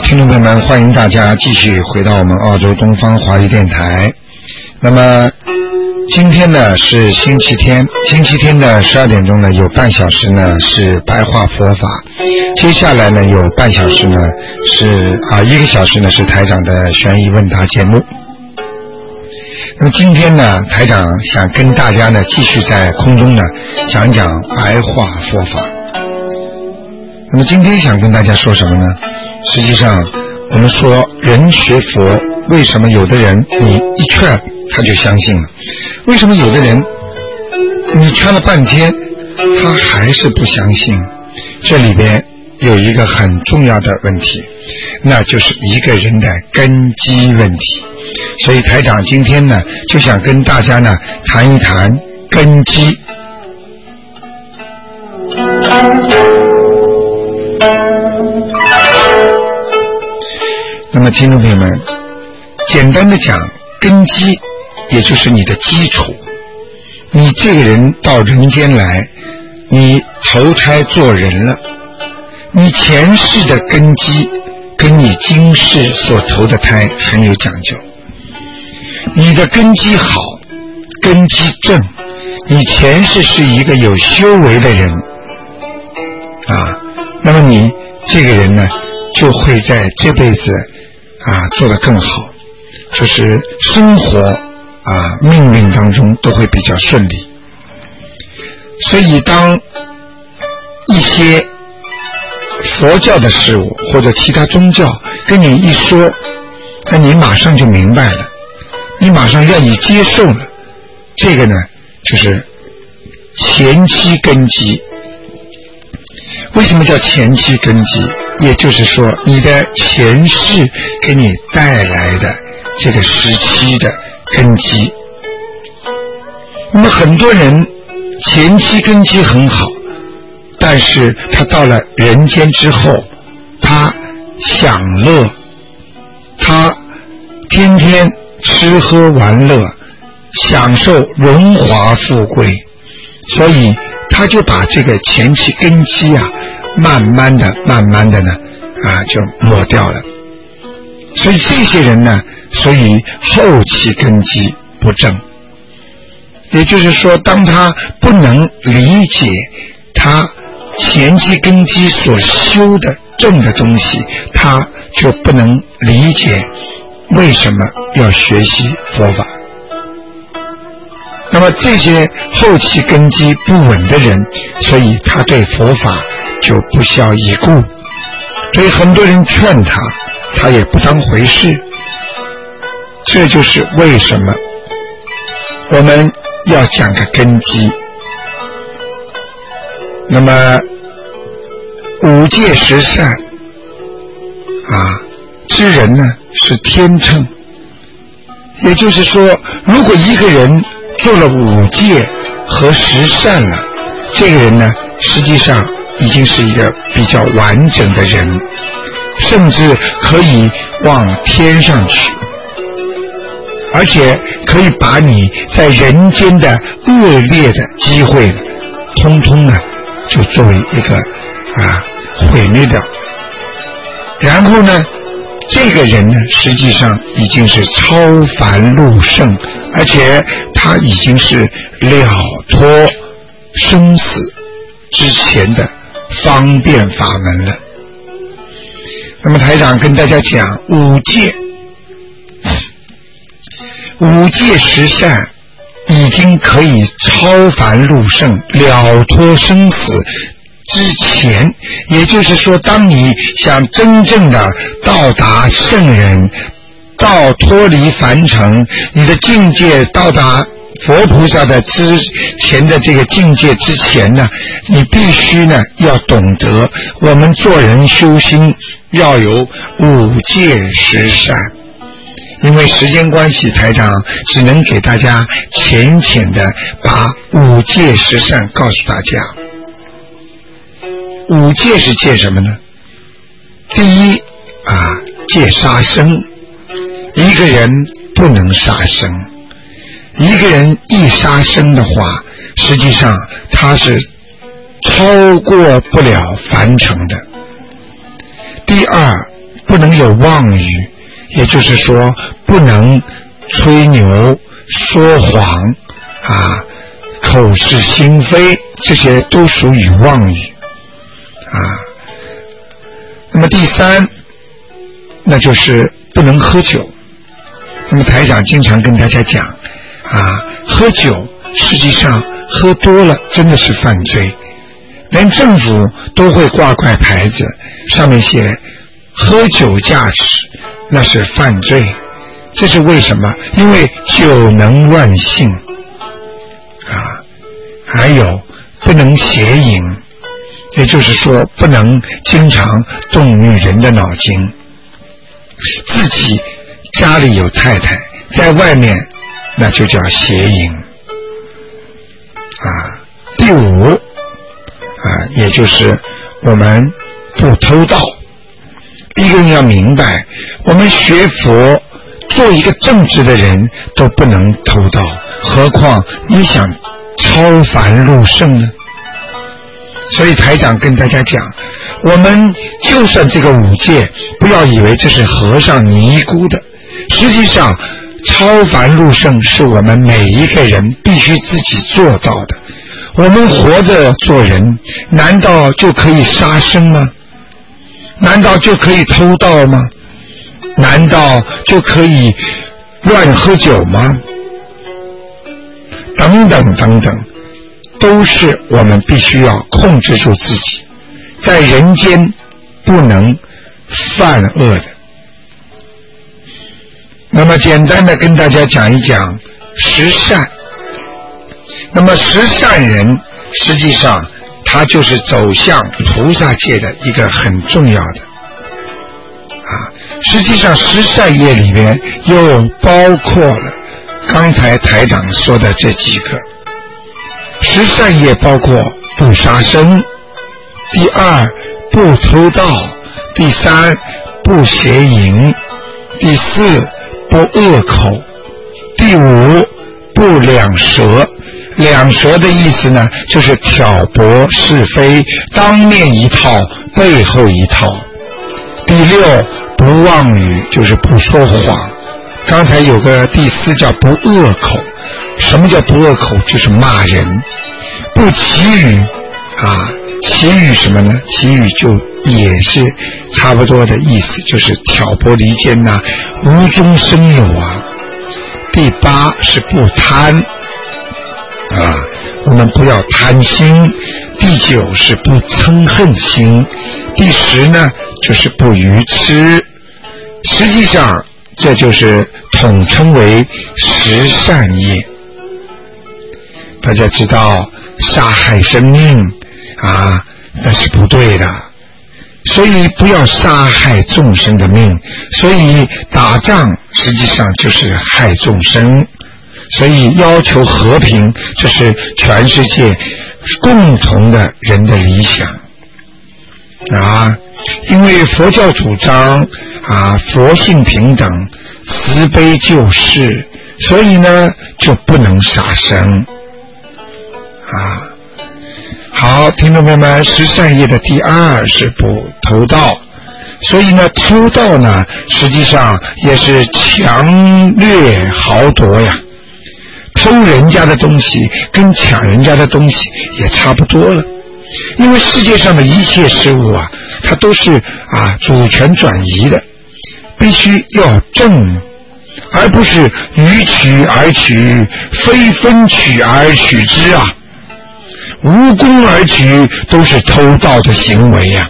听众朋友们，欢迎大家继续回到我们澳洲东方华语电台。那么今天呢是星期天，星期天的十二点钟呢有半小时呢是白话佛法，接下来呢有半小时呢是啊一个小时呢是台长的悬疑问答节目。那么今天呢，台长想跟大家呢继续在空中呢讲讲白话佛法。那么今天想跟大家说什么呢？实际上，我们说人学佛，为什么有的人你一劝他就相信了？为什么有的人你劝了半天他还是不相信？这里边有一个很重要的问题，那就是一个人的根基问题。所以台长今天呢，就想跟大家呢谈一谈根基。那么，听众朋友们，简单的讲，根基也就是你的基础。你这个人到人间来，你投胎做人了，你前世的根基跟你今世所投的胎很有讲究。你的根基好，根基正，你前世是一个有修为的人啊，那么你这个人呢，就会在这辈子啊做得更好，就是生活啊命运当中都会比较顺利。所以当一些佛教的事物或者其他宗教跟你一说，那你马上就明白了。你马上愿意接受了，这个呢，就是前期根基。为什么叫前期根基？也就是说，你的前世给你带来的这个时期的根基。那么很多人前期根基很好，但是他到了人间之后，他享乐，他天天。吃喝玩乐，享受荣华富贵，所以他就把这个前期根基啊，慢慢的、慢慢的呢，啊，就抹掉了。所以这些人呢，所以后期根基不正。也就是说，当他不能理解他前期根基所修的正的东西，他就不能理解。为什么要学习佛法？那么这些后期根基不稳的人，所以他对佛法就不屑一顾，所以很多人劝他，他也不当回事。这就是为什么我们要讲个根基。那么五戒十善啊，之人呢？是天秤，也就是说，如果一个人做了五戒和十善了，这个人呢，实际上已经是一个比较完整的人，甚至可以往天上去，而且可以把你在人间的恶劣的机会，通通呢，就作为一个啊毁灭掉，然后呢？这个人呢，实际上已经是超凡入圣，而且他已经是了脱生死之前的方便法门了。那么台长跟大家讲五戒，五戒十善已经可以超凡入圣，了脱生死。之前，也就是说，当你想真正的到达圣人，到脱离凡尘，你的境界到达佛菩萨的之前的这个境界之前呢，你必须呢要懂得，我们做人修心要有五戒十善。因为时间关系，台长只能给大家浅浅的把五戒十善告诉大家。五戒是戒什么呢？第一啊，戒杀生，一个人不能杀生。一个人一杀生的话，实际上他是超过不了凡尘的。第二，不能有妄语，也就是说，不能吹牛、说谎啊、口是心非，这些都属于妄语啊。那么第三，那就是不能喝酒。那么台长经常跟大家讲。啊，喝酒实际上喝多了真的是犯罪，连政府都会挂块牌子，上面写“喝酒驾驶”，那是犯罪。这是为什么？因为酒能乱性啊，还有不能邪淫，也就是说不能经常动女人的脑筋。自己家里有太太，在外面。那就叫邪淫啊。第五啊，也就是我们不偷盗。一个人要明白，我们学佛做一个正直的人都不能偷盗，何况你想超凡入圣呢？所以台长跟大家讲，我们就算这个五戒，不要以为这是和尚尼姑的，实际上。超凡入圣是我们每一个人必须自己做到的。我们活着做人，难道就可以杀生吗？难道就可以偷盗吗？难道就可以乱喝酒吗？等等等等，都是我们必须要控制住自己，在人间不能犯恶的。那么简单的跟大家讲一讲十善。那么十善人实际上他就是走向菩萨界的一个很重要的啊。实际上十善业里面又包括了刚才台长说的这几个。十善业包括不杀生，第二不偷盗，第三不邪淫，第四。不恶口，第五不两舌。两舌的意思呢，就是挑拨是非，当面一套，背后一套。第六不妄语，就是不说谎。刚才有个第四叫不恶口，什么叫不恶口？就是骂人。不绮语啊，其语什么呢？其语就也是差不多的意思，就是挑拨离间呐。无中生有啊！第八是不贪啊，我们不要贪心。第九是不嗔恨心。第十呢，就是不愚痴。实际上，这就是统称为十善业。大家知道，杀害生命啊，那是不对的。所以不要杀害众生的命，所以打仗实际上就是害众生。所以要求和平，这是全世界共同的人的理想啊！因为佛教主张啊，佛性平等，慈悲救世，所以呢就不能杀生啊。好，听众朋友们，十善业的第二是不偷盗，所以呢，偷盗呢，实际上也是强掠豪夺呀。偷人家的东西跟抢人家的东西也差不多了，因为世界上的一切事物啊，它都是啊主权转移的，必须要正，而不是予取而取，非分取而取之啊。无功而取都是偷盗的行为呀。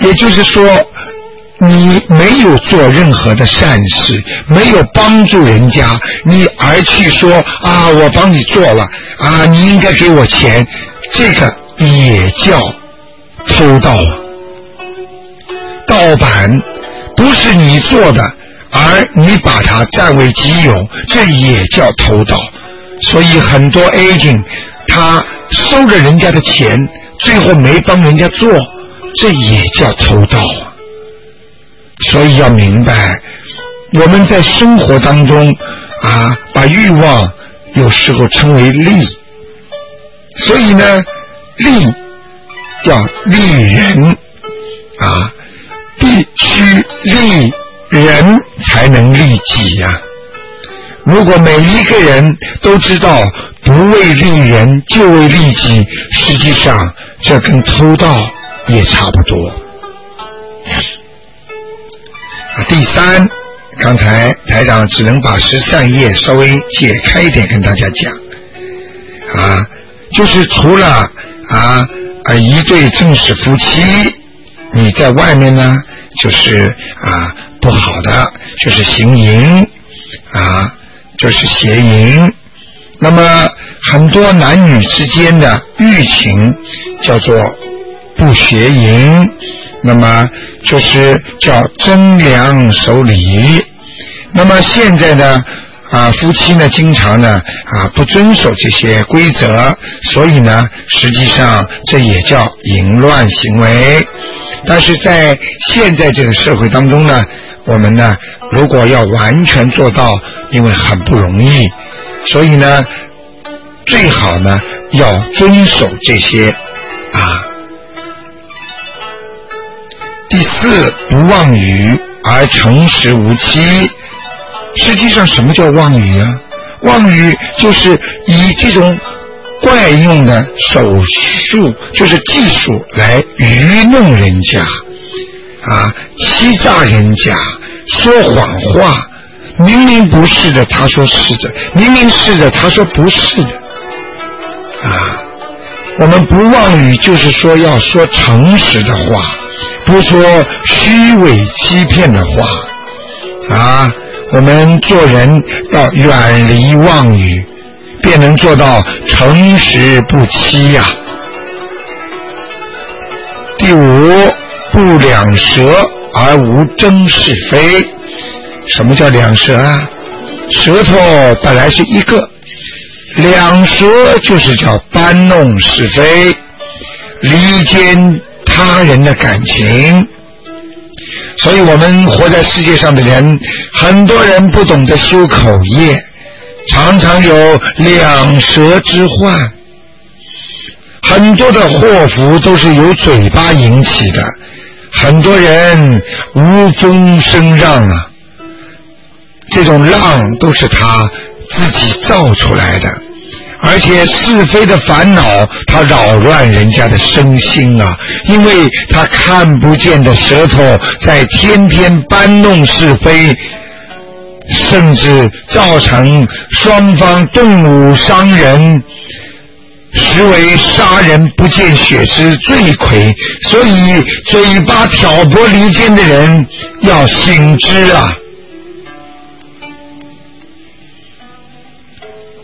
也就是说，你没有做任何的善事，没有帮助人家，你而去说啊，我帮你做了啊，你应该给我钱，这个也叫偷盗啊。盗版不是你做的，而你把它占为己有，这也叫偷盗。所以很多 agent 他收了人家的钱，最后没帮人家做，这也叫偷盗啊。所以要明白，我们在生活当中啊，把欲望有时候称为利，所以呢，利要利人啊，必须利人才能利己呀。如果每一个人都知道不为利人，就为利己，实际上这跟偷盗也差不多。第三，刚才台长只能把十三页稍微解开一点跟大家讲，啊，就是除了啊啊一对正式夫妻，你在外面呢，就是啊不好的，就是行淫，啊。就是邪淫，那么很多男女之间的欲情叫做不邪淫，那么就是叫忠良守礼。那么现在呢，啊夫妻呢经常呢啊不遵守这些规则，所以呢实际上这也叫淫乱行为。但是在现在这个社会当中呢，我们呢如果要完全做到。因为很不容易，所以呢，最好呢要遵守这些啊。第四，不妄语而诚实无欺。实际上，什么叫妄语啊？妄语就是以这种怪用的手术，就是技术来愚弄人家啊，欺诈人家，说谎话。明明不是的，他说是的；明明是的，他说不是的。啊，我们不妄语，就是说要说诚实的话，不说虚伪欺骗的话。啊，我们做人要远离妄语，便能做到诚实不欺呀。第五，不两舌而无争是非。什么叫两舌啊？舌头本来是一个，两舌就是叫搬弄是非，离间他人的感情。所以我们活在世界上的人，很多人不懂得修口业，常常有两舌之患。很多的祸福都是由嘴巴引起的，很多人无风声让啊。这种浪都是他自己造出来的，而且是非的烦恼，他扰乱人家的身心啊！因为他看不见的舌头在天天搬弄是非，甚至造成双方动武伤人，实为杀人不见血之罪魁。所以，嘴巴挑拨离间的人要醒之啊！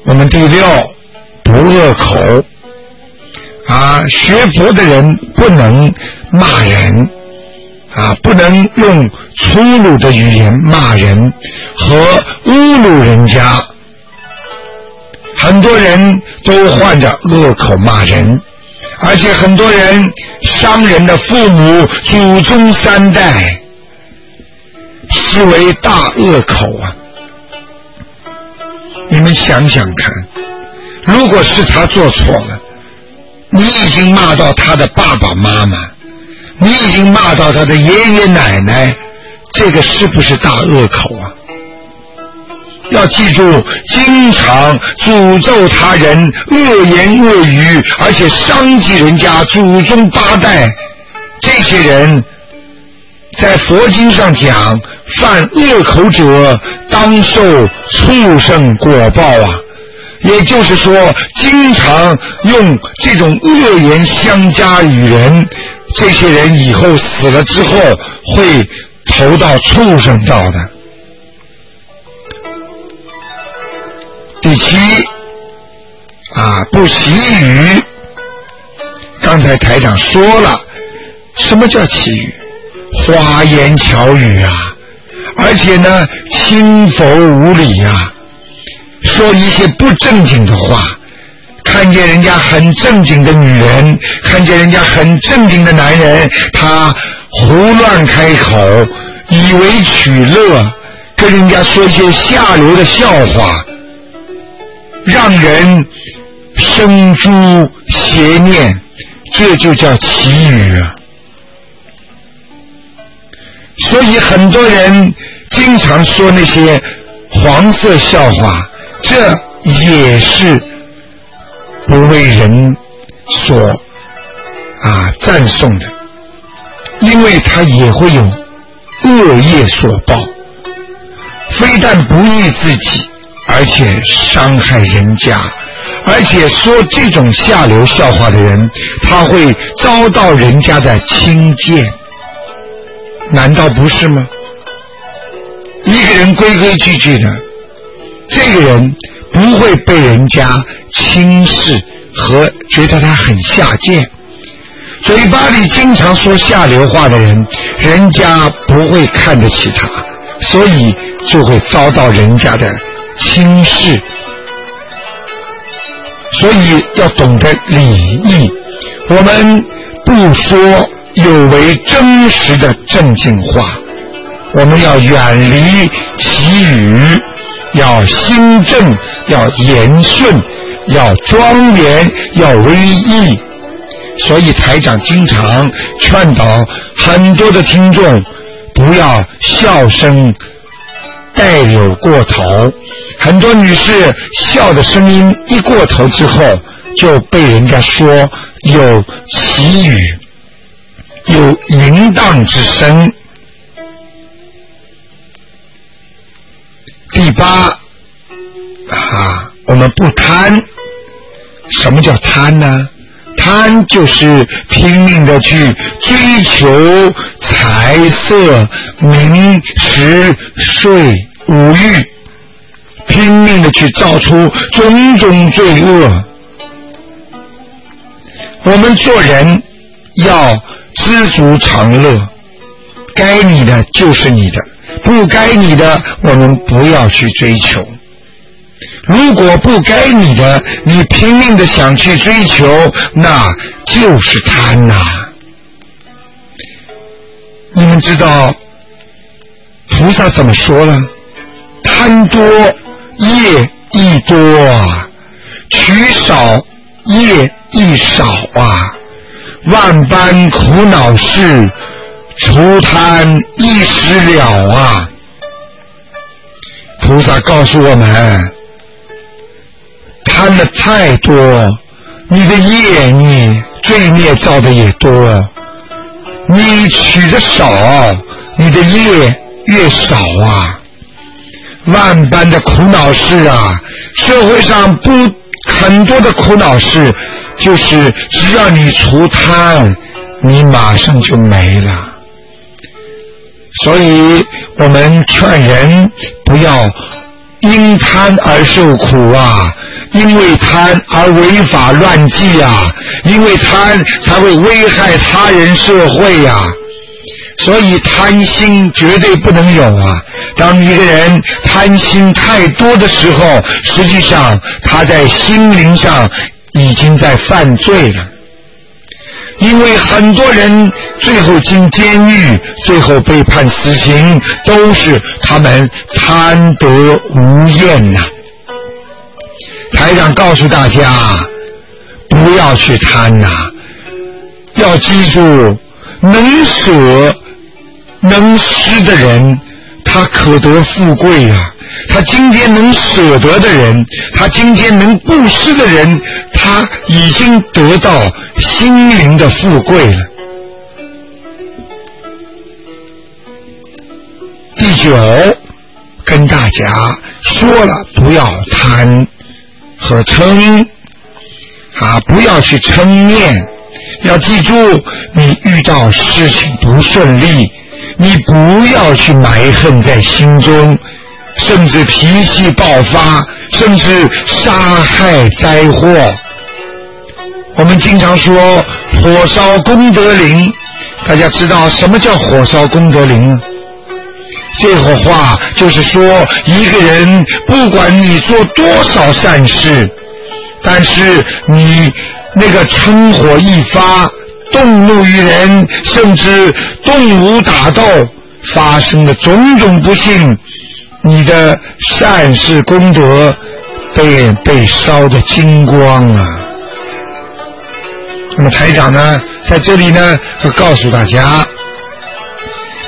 我们第六，不恶口啊，学佛的人不能骂人啊，不能用粗鲁的语言骂人和侮辱人家。很多人都患着恶口骂人，而且很多人伤人的父母、祖宗三代，视为大恶口啊。你们想想看，如果是他做错了，你已经骂到他的爸爸妈妈，你已经骂到他的爷爷奶奶，这个是不是大恶口啊？要记住，经常诅咒他人、恶言恶语，而且伤及人家祖宗八代，这些人，在佛经上讲。犯恶口者当受畜生果报啊！也就是说，经常用这种恶言相加与人，这些人以后死了之后会投到畜生道的。第七啊，不习语。刚才台长说了，什么叫奇语？花言巧语啊，而且呢，轻浮无礼啊，说一些不正经的话。看见人家很正经的女人，看见人家很正经的男人，他胡乱开口，以为取乐，跟人家说些下流的笑话，让人生诸邪念，这就叫奇语啊！所以很多人经常说那些黄色笑话，这也是。不为人所啊赞颂的，因为他也会有恶业所报，非但不益自己，而且伤害人家，而且说这种下流笑话的人，他会遭到人家的轻贱，难道不是吗？一个人规规矩矩的，这个人不会被人家。轻视和觉得他很下贱，嘴巴里经常说下流话的人，人家不会看得起他，所以就会遭到人家的轻视。所以要懂得礼义，我们不说有违真实的正经话，我们要远离绮语，要心正，要言顺。要庄严，要威仪，所以台长经常劝导很多的听众不要笑声带有过头。很多女士笑的声音一过头之后，就被人家说有奇语，有淫荡之声。第八啊，我们不贪。什么叫贪呢？贪就是拼命的去追求财色名食睡五欲，拼命的去造出种种罪恶。我们做人要知足常乐，该你的就是你的，不该你的我们不要去追求。如果不该你的，你拼命的想去追求，那就是贪呐。你们知道菩萨怎么说呢？贪多业亦多啊，取少业亦少啊。万般苦恼事，除贪一时了啊。菩萨告诉我们。贪的太多，你的业你罪孽造的也多；你取的少，你的业越少啊。万般的苦恼事啊，社会上不很多的苦恼事，就是只要你除贪，你马上就没了。所以我们劝人不要因贪而受苦啊。因为贪而违法乱纪啊，因为贪才会危害他人社会呀，所以贪心绝对不能有啊！当一个人贪心太多的时候，实际上他在心灵上已经在犯罪了。因为很多人最后进监狱，最后被判死刑，都是他们贪得无厌呐。台长告诉大家，不要去贪呐，要记住，能舍能施的人，他可得富贵呀。他今天能舍得的人，他今天能布施的人，他已经得到心灵的富贵了。第九，跟大家说了，不要贪。和嗔啊，不要去嗔念，要记住，你遇到事情不顺利，你不要去埋恨在心中，甚至脾气爆发，甚至杀害灾祸。我们经常说火烧功德林，大家知道什么叫火烧功德林啊？这个话就是说，一个人不管你做多少善事，但是你那个嗔火一发，动怒于人，甚至动武打斗，发生的种种不幸，你的善事功德被被烧得精光啊！那么台长呢，在这里呢，要告诉大家，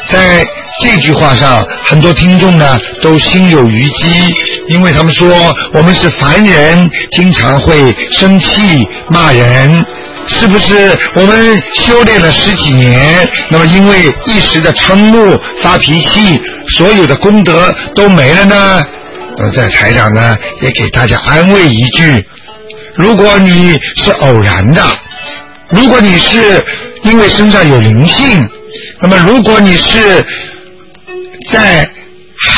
在这句话上，很多听众呢都心有余悸，因为他们说我们是凡人，经常会生气骂人，是不是？我们修炼了十几年，那么因为一时的嗔怒发脾气，所有的功德都没了呢？那么在台上呢，也给大家安慰一句：如果你是偶然的。如果你是因为身上有灵性，那么如果你是在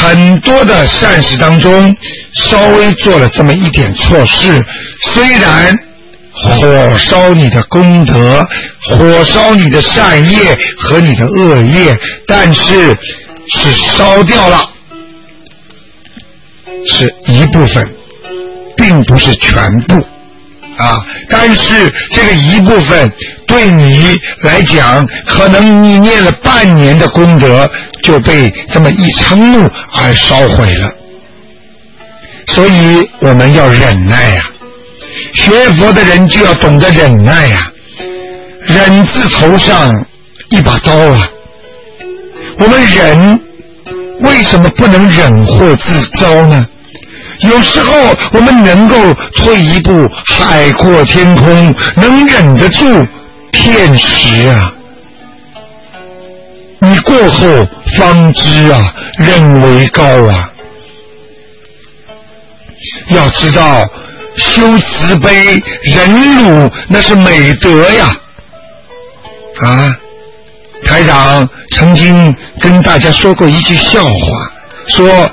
很多的善事当中稍微做了这么一点错事，虽然火烧你的功德，火烧你的善业和你的恶业，但是是烧掉了，是一部分，并不是全部。啊！但是这个一部分对你来讲，可能你念了半年的功德就被这么一嗔怒而烧毁了。所以我们要忍耐呀，学佛的人就要懂得忍耐呀。忍字头上一把刀啊！我们忍，为什么不能忍祸自招呢？有时候我们能够退一步海阔天空，能忍得住骗时啊！你过后方知啊，忍为高啊！要知道修慈悲、忍辱那是美德呀！啊，台长曾经跟大家说过一句笑话，说。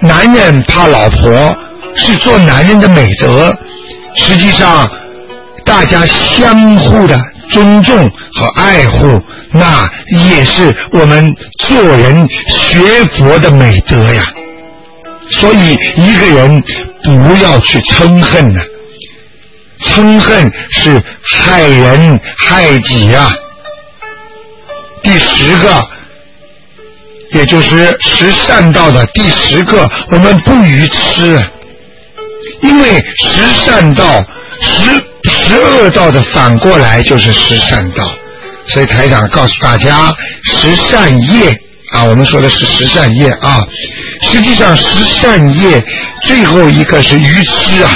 男人怕老婆是做男人的美德，实际上大家相互的尊重和爱护，那也是我们做人学佛的美德呀。所以一个人不要去嗔恨呐，嗔恨是害人害己啊。第十个。也就是十善道的第十个，我们不愚痴，因为十善道、十十恶道的反过来就是十善道，所以台长告诉大家，十善业啊，我们说的是十善业啊，实际上十善业最后一个是愚痴啊，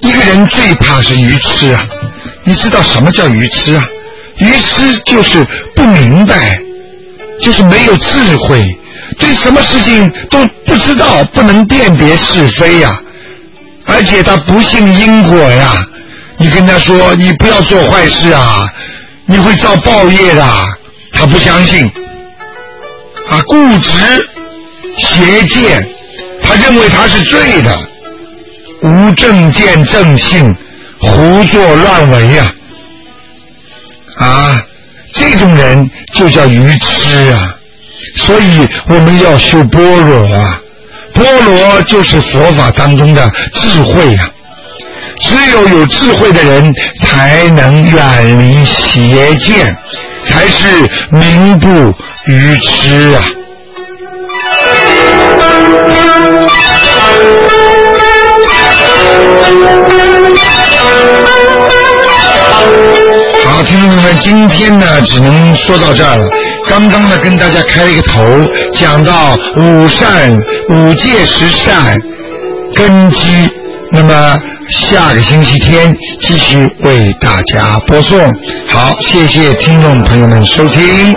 一个人最怕是愚痴啊，你知道什么叫愚痴啊？愚痴就是不明白。就是没有智慧，对什么事情都不知道，不能辨别是非呀，而且他不信因果呀。你跟他说你不要做坏事啊，你会遭报业的，他不相信。固执、邪见，他认为他是对的，无正见正信，胡作乱为呀，啊。这种人就叫愚痴啊，所以我们要修般若啊，般若就是佛法当中的智慧啊，只有有智慧的人才能远离邪见，才是名不愚痴啊。好，听众朋友们，今天呢只能说到这儿了。刚刚呢跟大家开了一个头，讲到五善、五戒十善根基。那么下个星期天继续为大家播送。好，谢谢听众朋友们收听。